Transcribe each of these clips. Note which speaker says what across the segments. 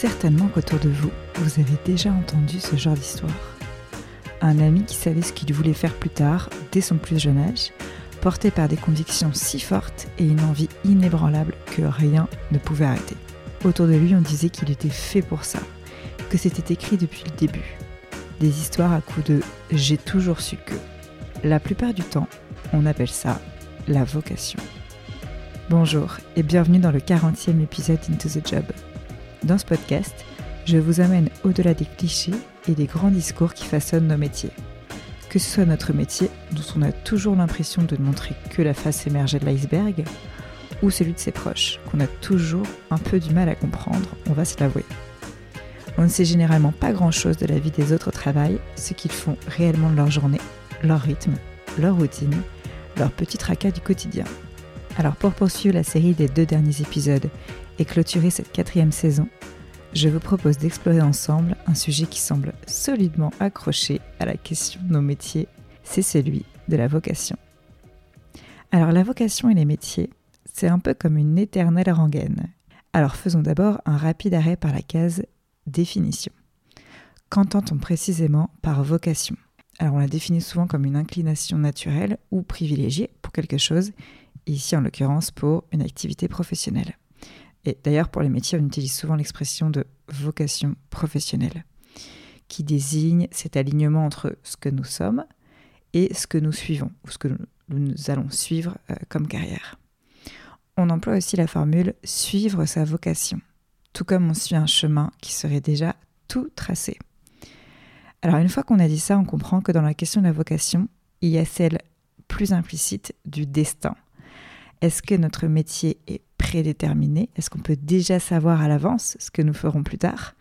Speaker 1: certainement qu'autour de vous, vous avez déjà entendu ce genre d'histoire. Un ami qui savait ce qu'il voulait faire plus tard, dès son plus jeune âge, porté par des convictions si fortes et une envie inébranlable que rien ne pouvait arrêter. Autour de lui, on disait qu'il était fait pour ça, que c'était écrit depuis le début. Des histoires à coups de j'ai toujours su que. La plupart du temps, on appelle ça la vocation. Bonjour et bienvenue dans le 40e épisode d'Into the Job. Dans ce podcast, je vous amène au-delà des clichés et des grands discours qui façonnent nos métiers. Que ce soit notre métier, dont on a toujours l'impression de ne montrer que la face émergée de l'iceberg, ou celui de ses proches, qu'on a toujours un peu du mal à comprendre, on va se l'avouer. On ne sait généralement pas grand-chose de la vie des autres au travail, ce qu'ils font réellement de leur journée, leur rythme, leur routine, leur petit tracas du quotidien. Alors pour poursuivre la série des deux derniers épisodes et clôturer cette quatrième saison, je vous propose d'explorer ensemble un sujet qui semble solidement accroché à la question de nos métiers, c'est celui de la vocation. Alors la vocation et les métiers, c'est un peu comme une éternelle rengaine. Alors faisons d'abord un rapide arrêt par la case définition. Qu'entend-on précisément par vocation? Alors on la définit souvent comme une inclination naturelle ou privilégiée pour quelque chose, ici en l'occurrence pour une activité professionnelle. Et d'ailleurs, pour les métiers, on utilise souvent l'expression de vocation professionnelle, qui désigne cet alignement entre ce que nous sommes et ce que nous suivons, ou ce que nous allons suivre euh, comme carrière. On emploie aussi la formule suivre sa vocation, tout comme on suit un chemin qui serait déjà tout tracé. Alors une fois qu'on a dit ça, on comprend que dans la question de la vocation, il y a celle plus implicite du destin. Est-ce que notre métier est prédéterminé Est-ce qu'on peut déjà savoir à l'avance ce que nous ferons plus tard?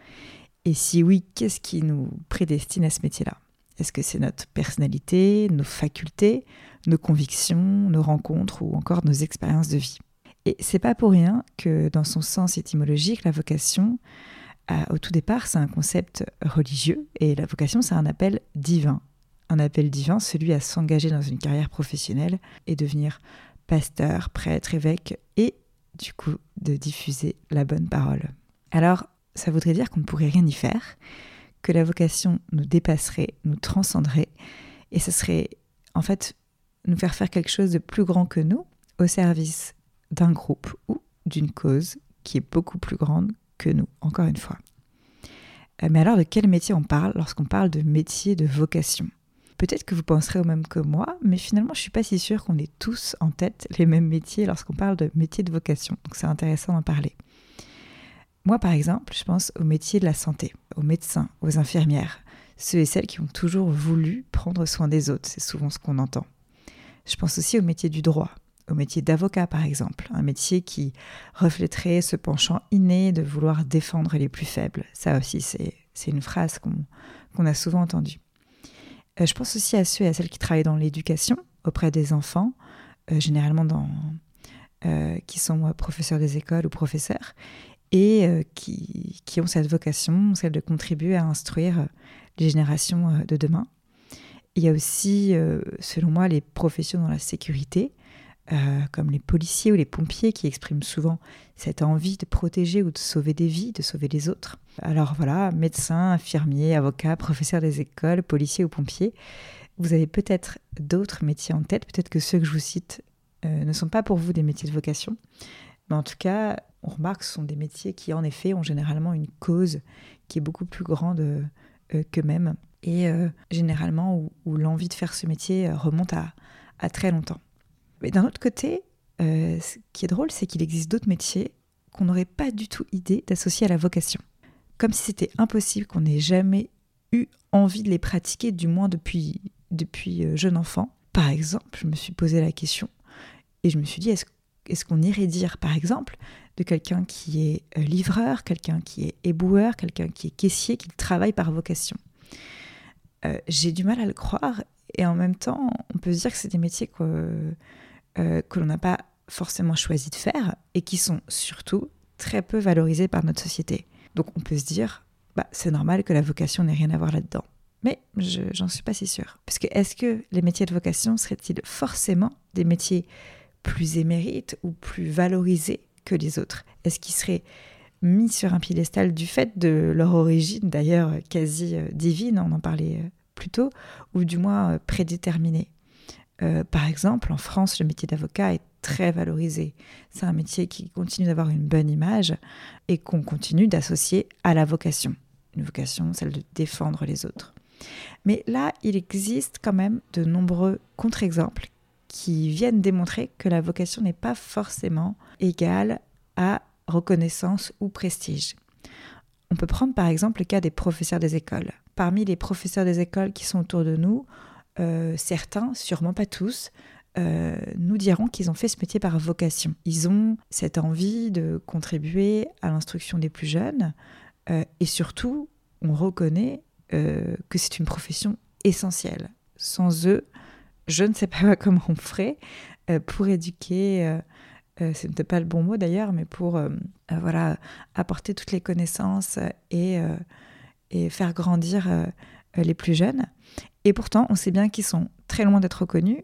Speaker 1: Et si oui, qu'est-ce qui nous prédestine à ce métier-là? Est-ce que c'est notre personnalité, nos facultés, nos convictions, nos rencontres ou encore nos expériences de vie? Et c'est pas pour rien que dans son sens étymologique, la vocation, euh, au tout départ, c'est un concept religieux et la vocation, c'est un appel divin. Un appel divin, celui à s'engager dans une carrière professionnelle et devenir pasteur, prêtre, évêque et du coup de diffuser la bonne parole. Alors, ça voudrait dire qu'on ne pourrait rien y faire, que la vocation nous dépasserait, nous transcenderait, et ce serait en fait nous faire faire quelque chose de plus grand que nous au service d'un groupe ou d'une cause qui est beaucoup plus grande que nous, encore une fois. Euh, mais alors de quel métier on parle lorsqu'on parle de métier de vocation? Peut-être que vous penserez au même que moi, mais finalement, je suis pas si sûre qu'on ait tous en tête les mêmes métiers lorsqu'on parle de métier de vocation. Donc c'est intéressant d'en parler. Moi, par exemple, je pense au métier de la santé, aux médecins, aux infirmières, ceux et celles qui ont toujours voulu prendre soin des autres. C'est souvent ce qu'on entend. Je pense aussi au métier du droit, au métier d'avocat par exemple, un métier qui reflèterait ce penchant inné de vouloir défendre les plus faibles. Ça aussi, c'est une phrase qu'on a souvent entendue. Euh, je pense aussi à ceux et à celles qui travaillent dans l'éducation auprès des enfants, euh, généralement euh, qui sont professeurs des écoles ou professeurs, et qui, qui, ont cette vocation, celle de contribuer à instruire les générations de demain. Il y a aussi, selon moi, les professions dans la sécurité, euh, comme les policiers ou les pompiers qui expriment souvent cette envie de protéger ou de sauver des vies, de sauver les autres. Alors voilà, médecins, infirmiers, avocats, professeurs des écoles, policiers ou pompiers, vous avez peut-être d'autres métiers en tête, peut-être que ceux que je vous cite euh, ne sont pas pour vous des métiers de vocation, mais en tout cas, on remarque que ce sont des métiers qui en effet ont généralement une cause qui est beaucoup plus grande euh, qu'eux-mêmes et généralement où, l'envie de faire ce métier remonte à très longtemps. Mais d'un autre côté, euh, ce qui est drôle, c'est qu'il existe d'autres métiers qu'on n'aurait pas du tout idée d'associer à la vocation. Comme si c'était impossible qu'on n'ait jamais eu envie de les pratiquer, du moins depuis, depuis euh, jeune enfant. Par exemple, je me suis posé la question et je me suis dit, est-ce qu'on irait dire, par exemple, de quelqu'un qui est euh, livreur, quelqu'un qui est éboueur, quelqu'un qui est caissier, qui travaille par vocation? J'ai du mal à le croire et en même temps, on peut se dire que c'est des métiers que, euh, que l'on n'a pas forcément choisi de faire et qui sont surtout très peu valorisés par notre société. Donc on peut se dire, bah, c'est normal que la vocation n'ait rien à voir là-dedans. Mais j'en suis pas si sûre. Parce que est-ce que les métiers de vocation seraient-ils forcément des métiers plus émérites ou plus valorisés que les autres? Est-ce qu'ils seraient mis sur un piédestal du fait de leur origine, d'ailleurs quasi euh, divine, on en parlait euh, plus tôt, ou du moins euh, par exemple, en France, le métier d'avocat est très valorisé. C'est un métier qui continue d'avoir une bonne image et qu'on continue d'associer à la vocation. Une vocation, celle de défendre les autres. Mais là, il existe quand même de nombreux contre-exemples qui viennent démontrer que la vocation n'est pas forcément égale à reconnaissance ou prestige. On peut prendre par exemple le cas des professeurs des écoles. Parmi les professeurs des écoles qui sont autour de nous, euh, certains, sûrement pas tous, euh, nous diront qu'ils ont fait ce métier par vocation. Ils ont cette envie de contribuer à l'instruction des plus jeunes euh, et surtout, on reconnaît que c'est une profession essentielle. Sans eux, je ne sais pas comment on ferait pour éduquer euh, ce n'était pas le bon mot d'ailleurs, mais pour voilà, apporter toutes les connaissances et faire grandir les plus jeunes. Et pourtant, on sait bien qu'ils sont très loin d'être reconnus,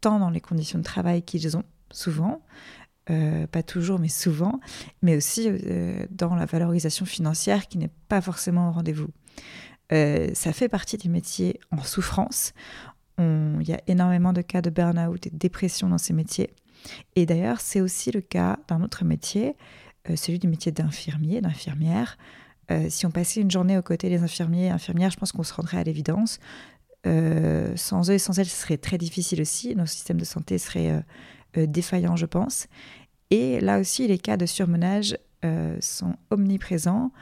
Speaker 1: tant dans les conditions de travail qu'ils ont, souvent, pas toujours, mais souvent, mais aussi dans la valorisation financière qui n'est pas forcément au rendez-vous. ça fait partie des métiers en souffrance. Il y a énormément de cas de burn-out et de dépression dans ces métiers. Et d'ailleurs, c'est aussi le cas d'un autre métier, euh, celui du métier d'infirmier, d'infirmière. Euh, si on passait une journée aux côtés des infirmiers et infirmières, je pense qu'on se rendrait à l'évidence. Euh, sans eux et sans elles, ce serait très difficile aussi. Nos systèmes de santé seraient défaillants, je pense. Et là aussi, les cas de surmenage sont omniprésents.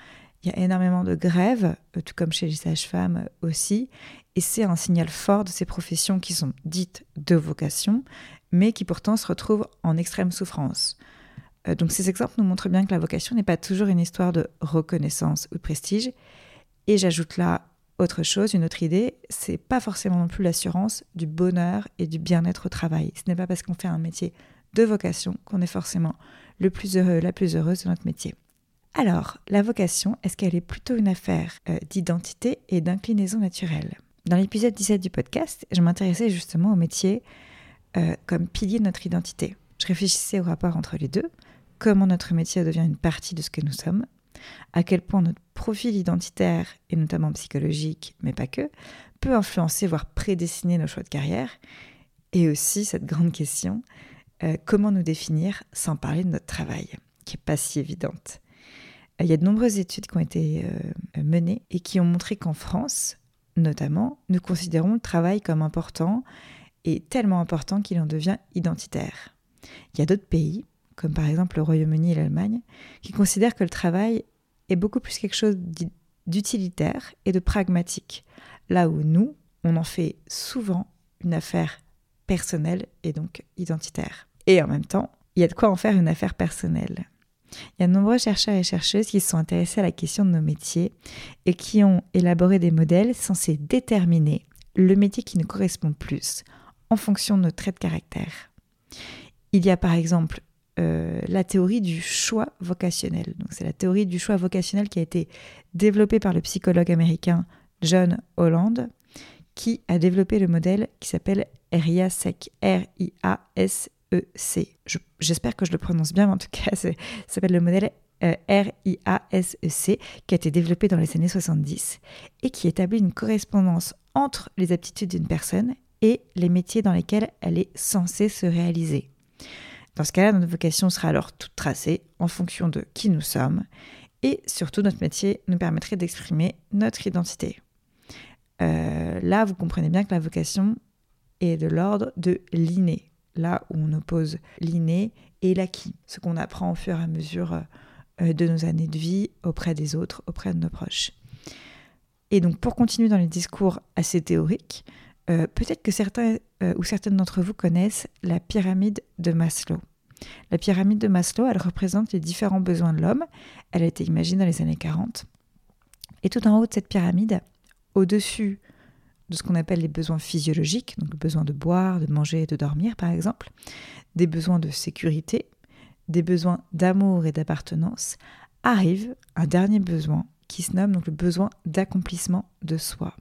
Speaker 1: Il y a énormément de grèves, tout comme chez les sages-femmes aussi. Et c'est un signal fort de ces professions qui sont dites de vocation, mais qui pourtant se retrouvent en extrême souffrance. Euh, donc ces exemples nous montrent bien que la vocation n'est pas toujours une histoire de reconnaissance ou de prestige. Et j'ajoute là autre chose, une autre idée, c'est pas forcément non plus l'assurance du bonheur et du bien-être au travail. Ce n'est pas parce qu'on fait un métier de vocation qu'on est forcément le plus heureux, la plus heureuse de notre métier. Alors, la vocation, est-ce qu'elle est plutôt une affaire euh, d'identité et d'inclinaison naturelle? Dans l'épisode 17 du podcast, je m'intéressais justement au métier euh, comme pilier de notre identité. Je réfléchissais au rapport entre les deux, comment notre métier devient une partie de ce que nous sommes, à quel point notre profil identitaire, et notamment psychologique, mais pas que, peut influencer, voire prédessiner nos choix de carrière, et aussi cette grande question, euh, comment nous définir sans parler de notre travail, qui n'est pas si évidente. Il y a de nombreuses études qui ont été euh, menées et qui ont montré qu'en France, notamment, nous considérons le travail comme important est tellement important qu'il en devient identitaire. Il y a d'autres pays, comme par exemple le Royaume-Uni et l'Allemagne, qui considèrent que le travail est beaucoup plus quelque chose d'utilitaire et de pragmatique, là où nous, on en fait souvent une affaire personnelle et donc identitaire. Et en même temps, il y a de quoi en faire une affaire personnelle. Il y a de nombreux chercheurs et chercheuses qui se sont intéressés à la question de nos métiers et qui ont élaboré des modèles censés déterminer le métier qui nous correspond plus en fonction de nos traits de caractère. Il y a par exemple euh, la théorie du choix vocationnel. C'est la théorie du choix vocationnel qui a été développée par le psychologue américain John Holland, qui a développé le modèle qui s'appelle RIASEC, R-I-A-S-E-C. J'espère que je le prononce bien, mais en tout cas, ça s'appelle le modèle euh, R-I-A-S-E-C, qui a été développé dans les années 70 et qui établit une correspondance entre les aptitudes d'une personne et les métiers dans lesquels elle est censée se réaliser. Dans ce cas-là, notre vocation sera alors toute tracée en fonction de qui nous sommes et surtout notre métier nous permettrait d'exprimer notre identité. Euh, là, vous comprenez bien que la vocation est de l'ordre de l'inné, là où on oppose l'inné et l'acquis, ce qu'on apprend au fur et à mesure euh, de nos années de vie auprès des autres, auprès de nos proches. Et donc pour continuer dans les discours assez théoriques, euh, peut-être que certains euh, ou certaines d'entre vous connaissent la pyramide de Maslow. La pyramide de Maslow, elle représente les différents besoins de l'homme. Elle a été imaginée dans les années 40. Et tout en haut de cette pyramide, au-dessus de ce qu'on appelle les besoins physiologiques, donc le besoin de boire, de manger et de dormir par exemple, des besoins de sécurité, des besoins d'amour et d'appartenance, arrive un dernier besoin qui se nomme donc le besoin d'accomplissement de soi.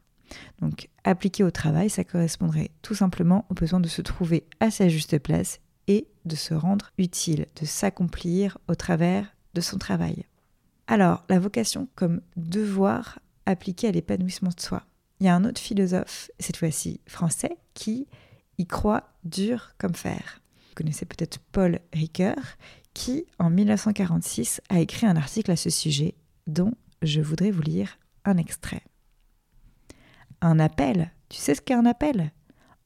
Speaker 1: Donc appliqué au travail, ça correspondrait tout simplement au besoin de se trouver à sa juste place et de se rendre utile, de s'accomplir au travers de son travail. Alors, la vocation comme devoir appliqué à l'épanouissement de soi. Il y a un autre philosophe, cette fois-ci français, qui y croit dur comme fer. Vous connaissez peut-être Paul Ricoeur, qui, en 1946, a écrit un article à ce sujet dont je voudrais vous lire un extrait. Un appel, tu sais ce qu'est un appel?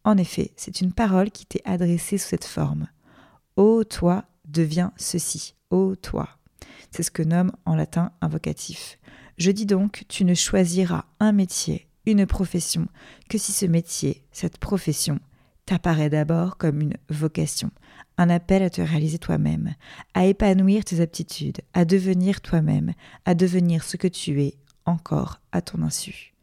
Speaker 1: En effet, c'est une parole qui t'est adressée sous cette forme. Ô toi, deviens ceci. Ô toi. C'est ce que nomme en latin un vocatif. Je dis donc, tu ne choisiras un métier, une profession, que si ce métier, cette profession, t'apparaît d'abord comme une vocation, un appel à te réaliser toi-même, à épanouir tes aptitudes, à devenir toi-même, à devenir ce que tu es, encore à ton insu.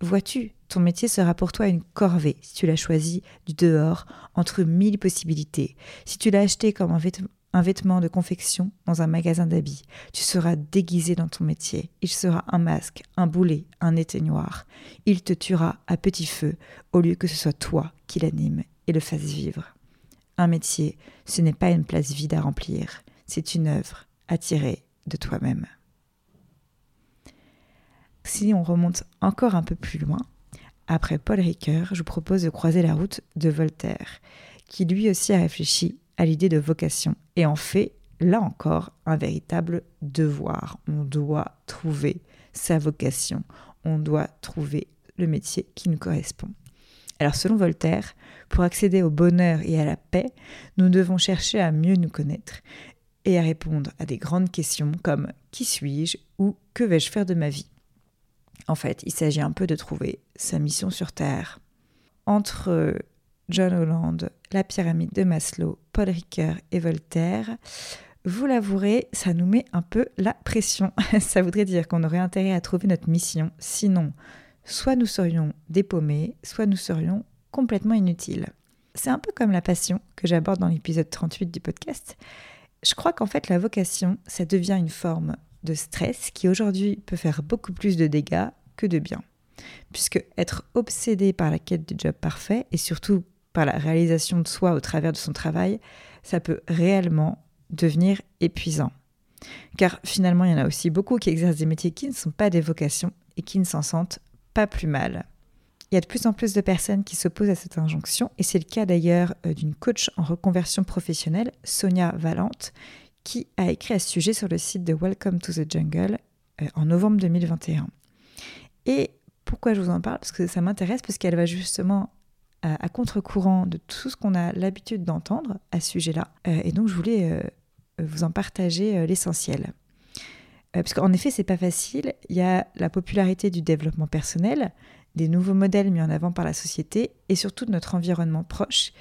Speaker 1: Vois-tu, ton métier sera pour toi une corvée si tu l'as choisi du dehors entre mille possibilités, si tu l'as acheté comme un, vêtement, de confection dans un magasin d'habits. Tu seras déguisé dans ton métier. Il sera un masque, un boulet, un éteignoir. Il te tuera à petit feu au lieu que ce soit toi qui l'anime et le fasse vivre. Un métier, ce n'est pas une place vide à remplir, c'est une œuvre à tirer de toi-même. Si on remonte encore un peu plus loin, après Paul Ricoeur, je vous propose de croiser la route de Voltaire, qui lui aussi a réfléchi à l'idée de vocation et en fait, là encore, un véritable devoir. On doit trouver sa vocation, on doit trouver le métier qui nous correspond. Alors selon Voltaire, pour accéder au bonheur et à la paix, nous devons chercher à mieux nous connaître et à répondre à des grandes questions comme qui suis-je? ou que vais-je faire de ma vie? En fait, il s'agit un peu de trouver sa mission sur Terre. Entre John Holland, la pyramide de Maslow, Paul Ricoeur et Voltaire, vous l'avouerez, ça nous met un peu la pression. ça voudrait dire qu'on aurait intérêt à trouver notre mission, sinon, soit nous serions dépaumés, soit nous serions complètement inutiles. C'est un peu comme la passion que j'aborde dans l'épisode 38 du podcast. Je crois qu'en fait, la vocation, ça devient une forme de stress qui aujourd'hui peut faire beaucoup plus de dégâts que de bien. Puisque être obsédé par la quête du job parfait et surtout par la réalisation de soi au travers de son travail, ça peut réellement devenir épuisant. Car finalement, il y en a aussi beaucoup qui exercent des métiers qui ne sont pas des vocations et qui ne s'en sentent pas plus mal. Il y a de plus en plus de personnes qui s'opposent à cette injonction, et c'est le cas d'ailleurs euh, d'une coach en reconversion professionnelle, Sonia Valente, qui a écrit à ce sujet sur le site de Welcome to the Jungle euh, en novembre 2021. Et pourquoi je vous en parle? Parce que ça m'intéresse, parce qu'elle va justement à, contre-courant de tout ce qu'on a l'habitude d'entendre à ce sujet-là. Euh, et donc, je voulais euh, vous en partager l'essentiel. parce qu'en effet, c'est pas facile. Il y a la popularité du développement personnel, des nouveaux modèles mis en avant par la société et surtout de notre environnement proche,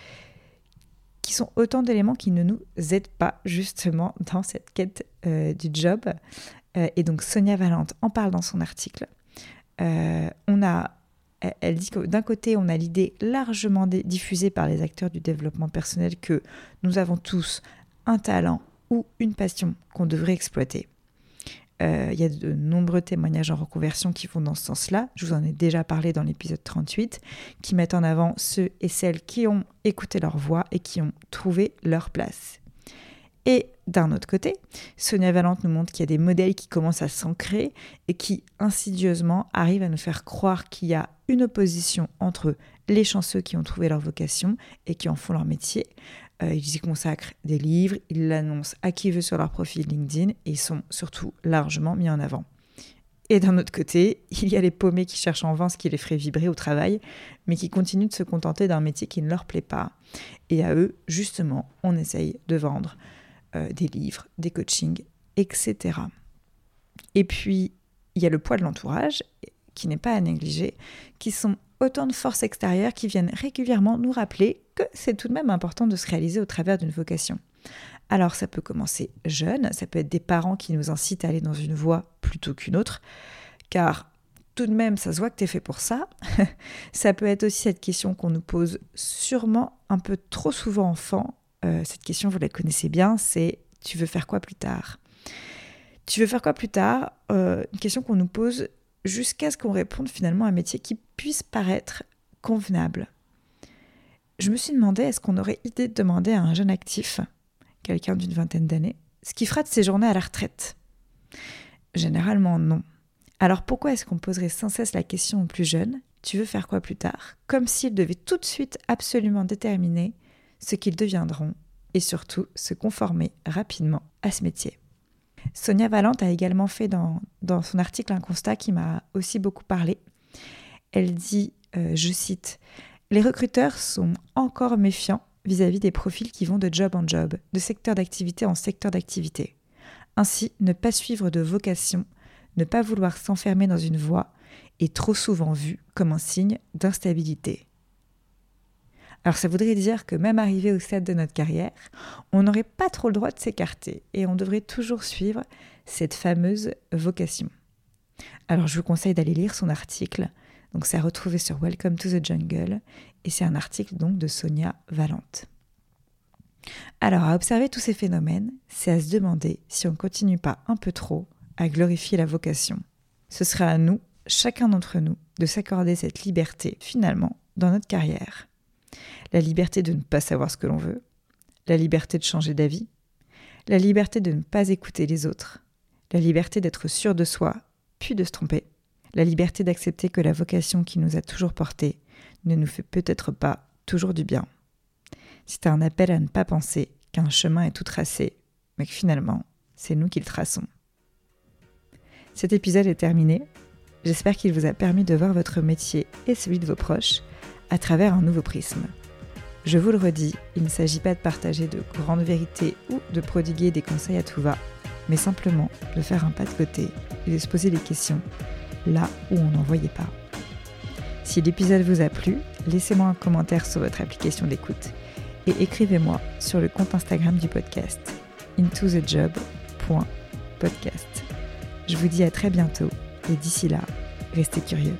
Speaker 1: qui sont autant d'éléments qui ne nous aident pas justement dans cette quête du job. et donc Sonia Valente en parle dans son article. on a elle dit que d'un côté, on a l'idée largement diffusée par les acteurs du développement personnel que nous avons tous un talent ou une passion qu'on devrait exploiter. Euh, il y a de nombreux témoignages en reconversion qui vont dans ce sens-là. Je vous en ai déjà parlé dans l'épisode 38, qui mettent en avant ceux et celles qui ont écouté leur voix et qui ont trouvé leur place. Et d'un autre côté, Sonia Valente nous montre qu'il y a des modèles qui commencent à s'ancrer et qui insidieusement arrivent à nous faire croire qu'il y a une opposition entre les chanceux qui ont trouvé leur vocation et qui en font leur métier. Euh, ils y consacrent des livres, ils l'annoncent à qui veut sur leur profil LinkedIn et ils sont surtout largement mis en avant. Et d'un autre côté, il y a les paumés qui cherchent en vain ce qui les ferait vibrer au travail, mais qui continuent de se contenter d'un métier qui ne leur plaît pas. Et à eux, justement, on essaye de vendre euh, des livres, des coachings, etc. Et puis, il y a le poids de l'entourage, qui n'est pas à négliger, qui sont autant de forces extérieures qui viennent régulièrement nous rappeler que c'est tout de même important de se réaliser au travers d'une vocation. Alors ça peut commencer jeune, ça peut être des parents qui nous incitent à aller dans une voie plutôt qu'une autre, car tout de même ça se voit que tu es fait pour ça. ça peut être aussi cette question qu'on nous pose sûrement un peu trop souvent enfant, euh, cette question, vous la connaissez bien, c'est tu veux faire quoi plus tard? Tu veux faire quoi plus tard? Euh, Une question qu'on nous pose jusqu'à ce qu'on réponde finalement à un métier qui puisse paraître convenable. Je me suis demandé, est-ce qu'on aurait idée de demander à un jeune actif, quelqu'un d'une vingtaine d'années, ce qu'il fera de ses journées à la retraite? Généralement non. Alors pourquoi est-ce qu'on poserait sans cesse la question aux plus jeunes Tu veux faire quoi plus tard? Comme s'ils devaient tout de suite absolument déterminer ce qu'ils deviendront et surtout se conformer rapidement à ce métier. Sonia Valente a également fait dans, son article un constat qui m'a aussi beaucoup parlé. Elle dit, euh, je cite, Les recruteurs sont encore méfiants vis-à-vis des profils qui vont de job en job, de secteur d'activité en secteur d'activité. Ainsi, ne pas suivre de vocation, ne pas vouloir s'enfermer dans une voie est trop souvent vu comme un signe d'instabilité. Alors ça voudrait dire que même arrivé au stade de notre carrière, on n'aurait pas trop le droit de s'écarter et on devrait toujours suivre cette fameuse vocation. Alors je vous conseille d'aller lire son article. Donc c'est à retrouver sur Welcome to the Jungle. Et c'est un article donc de Sonia Valente. Alors à observer tous ces phénomènes, c'est à se demander si on ne continue pas un peu trop à glorifier la vocation. Ce sera à nous, chacun d'entre nous, de s'accorder cette liberté finalement dans notre carrière. La liberté de ne pas savoir ce que l'on veut, la liberté de changer d'avis, la liberté de ne pas écouter les autres, la liberté d'être sûr de soi, puis de se tromper, la liberté d'accepter que la vocation qui nous a toujours portés ne nous fait peut-être pas toujours du bien. C'est un appel à ne pas penser qu'un chemin est tout tracé, mais que finalement, c'est nous qui le traçons. Cet épisode est terminé. J'espère qu'il vous a permis de voir votre métier et celui de vos proches à travers un nouveau prisme. Je vous le redis, il ne s'agit pas de partager de grandes vérités ou de prodiguer des conseils à tout va, mais simplement de faire un pas de côté et de se poser des questions là où on n'en voyait pas. Si l'épisode vous a plu, laissez-moi un commentaire sur votre application d'écoute et écrivez-moi sur le compte Instagram du podcast intothejob.podcast. Je vous dis à très bientôt et d'ici là, restez curieux.